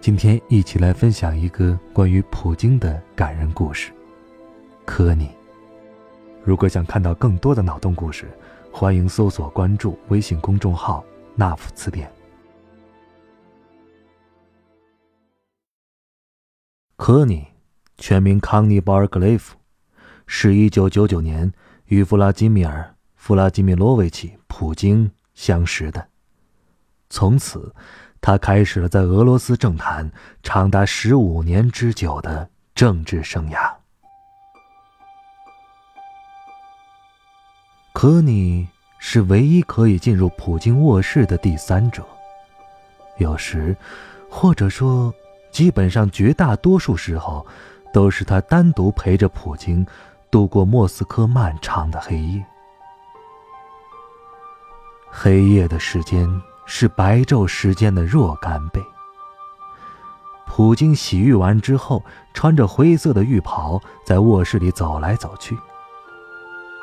今天一起来分享一个关于普京的感人故事。科尼。如果想看到更多的脑洞故事，欢迎搜索关注微信公众号“纳夫词典”。科尼，全名康尼·鲍尔格雷夫，是一九九九年与弗拉基米尔·弗拉基米罗维奇·普京相识的。从此。他开始了在俄罗斯政坛长达十五年之久的政治生涯。科尼是唯一可以进入普京卧室的第三者，有时，或者说，基本上绝大多数时候，都是他单独陪着普京度过莫斯科漫长的黑夜。黑夜的时间。是白昼时间的若干倍。普京洗浴完之后，穿着灰色的浴袍在卧室里走来走去。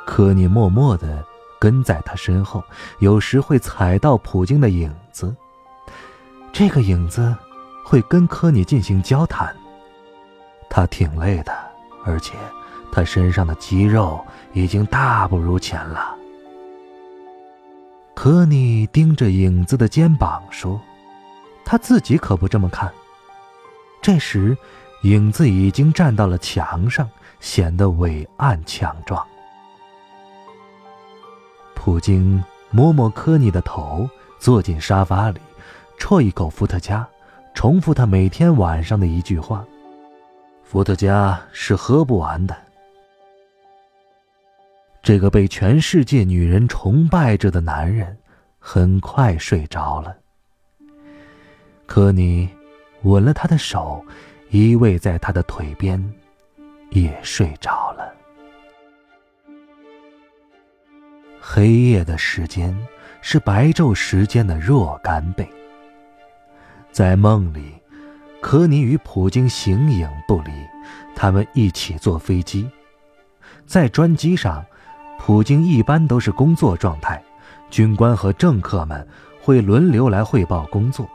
科尼默默地跟在他身后，有时会踩到普京的影子。这个影子会跟科尼进行交谈。他挺累的，而且他身上的肌肉已经大不如前了。科尼盯着影子的肩膀说：“他自己可不这么看。”这时，影子已经站到了墙上，显得伟岸强壮。普京摸摸科尼的头，坐进沙发里，啜一口伏特加，重复他每天晚上的一句话：“伏特加是喝不完的。”这个被全世界女人崇拜着的男人，很快睡着了。科尼吻了他的手，依偎在他的腿边，也睡着了。黑夜的时间是白昼时间的若干倍。在梦里，科尼与普京形影不离，他们一起坐飞机，在专机上。普京一般都是工作状态，军官和政客们会轮流来汇报工作。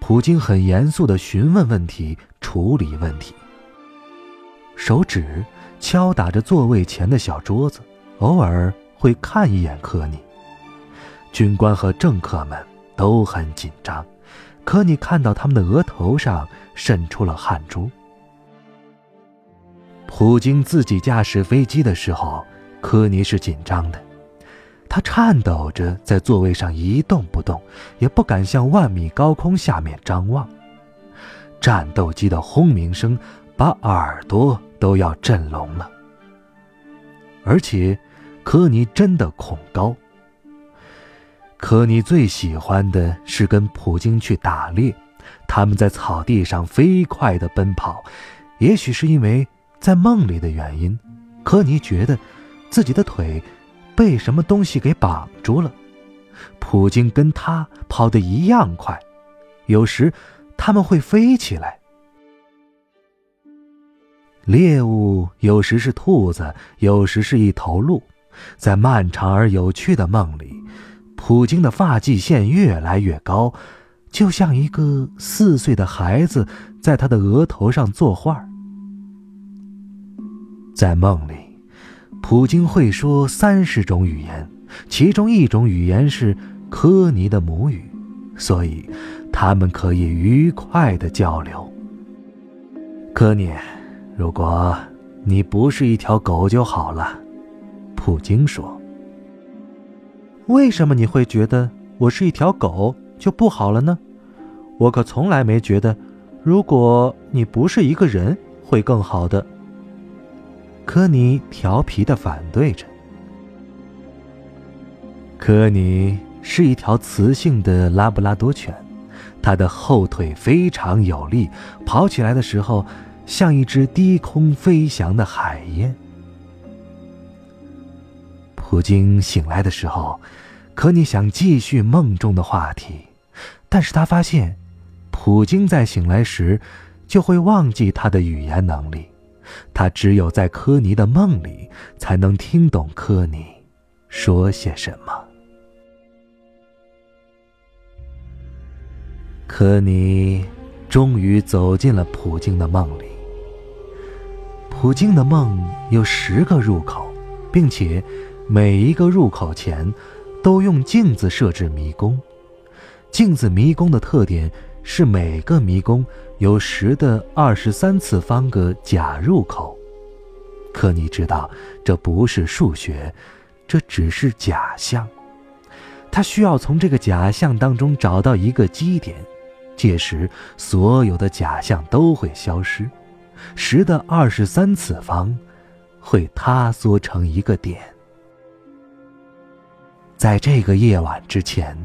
普京很严肃地询问问题，处理问题。手指敲打着座位前的小桌子，偶尔会看一眼科尼。军官和政客们都很紧张，科尼看到他们的额头上渗出了汗珠。普京自己驾驶飞机的时候。科尼是紧张的，他颤抖着在座位上一动不动，也不敢向万米高空下面张望。战斗机的轰鸣声把耳朵都要震聋了。而且，科尼真的恐高。科尼最喜欢的是跟普京去打猎，他们在草地上飞快地奔跑。也许是因为在梦里的原因，科尼觉得。自己的腿被什么东西给绑住了。普京跟他跑得一样快，有时他们会飞起来。猎物有时是兔子，有时是一头鹿。在漫长而有趣的梦里，普京的发际线越来越高，就像一个四岁的孩子在他的额头上作画。在梦里。普京会说三十种语言，其中一种语言是科尼的母语，所以他们可以愉快的交流。科尼，如果你不是一条狗就好了，普京说。为什么你会觉得我是一条狗就不好了呢？我可从来没觉得，如果你不是一个人会更好的。科尼调皮的反对着。科尼是一条雌性的拉布拉多犬，它的后腿非常有力，跑起来的时候像一只低空飞翔的海燕。普京醒来的时候，可你想继续梦中的话题，但是他发现，普京在醒来时就会忘记他的语言能力，他只有在科尼的梦里才能听懂科尼说些什么。科尼终于走进了普京的梦里。普京的梦有十个入口，并且。每一个入口前，都用镜子设置迷宫。镜子迷宫的特点是每个迷宫有十的二十三次方个假入口。可你知道，这不是数学，这只是假象。他需要从这个假象当中找到一个基点，届时所有的假象都会消失，十的二十三次方会塌缩成一个点。在这个夜晚之前，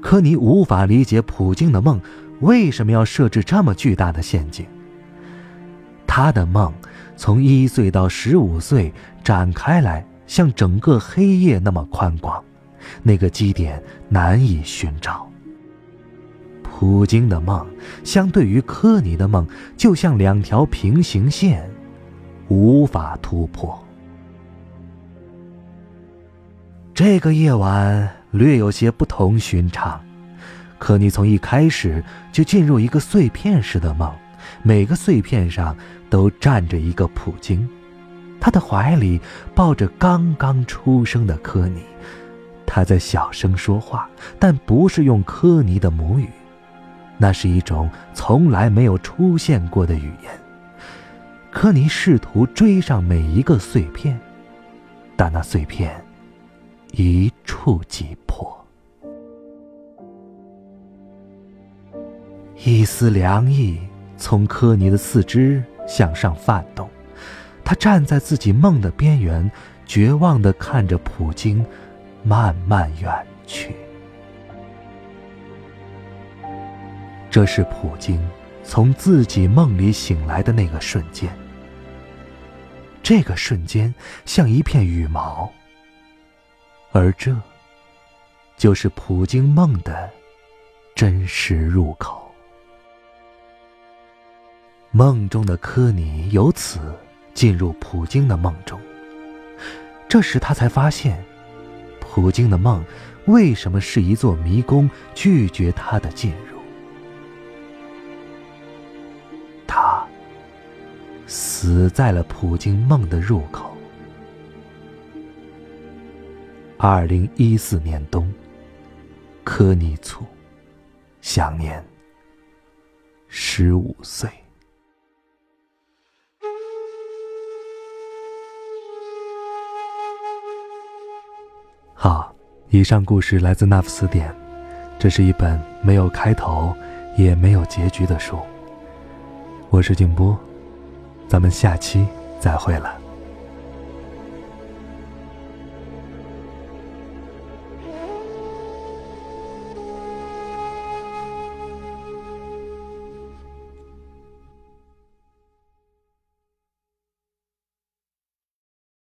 科尼无法理解普京的梦为什么要设置这么巨大的陷阱。他的梦从一岁到十五岁展开来，像整个黑夜那么宽广，那个基点难以寻找。普京的梦相对于科尼的梦，就像两条平行线，无法突破。这个夜晚略有些不同寻常，可你从一开始就进入一个碎片式的梦，每个碎片上都站着一个普京，他的怀里抱着刚刚出生的科尼，他在小声说话，但不是用科尼的母语，那是一种从来没有出现过的语言。科尼试图追上每一个碎片，但那碎片。一触即破，一丝凉意从科尼的四肢向上泛动，他站在自己梦的边缘，绝望的看着普京慢慢远去。这是普京从自己梦里醒来的那个瞬间，这个瞬间像一片羽毛。而这，就是普京梦的真实入口。梦中的科尼由此进入普京的梦中。这时他才发现，普京的梦为什么是一座迷宫，拒绝他的进入。他死在了普京梦的入口。二零一四年冬，科尼措，享年十五岁。好，以上故事来自《那副词典》，这是一本没有开头也没有结局的书。我是静波，咱们下期再会了。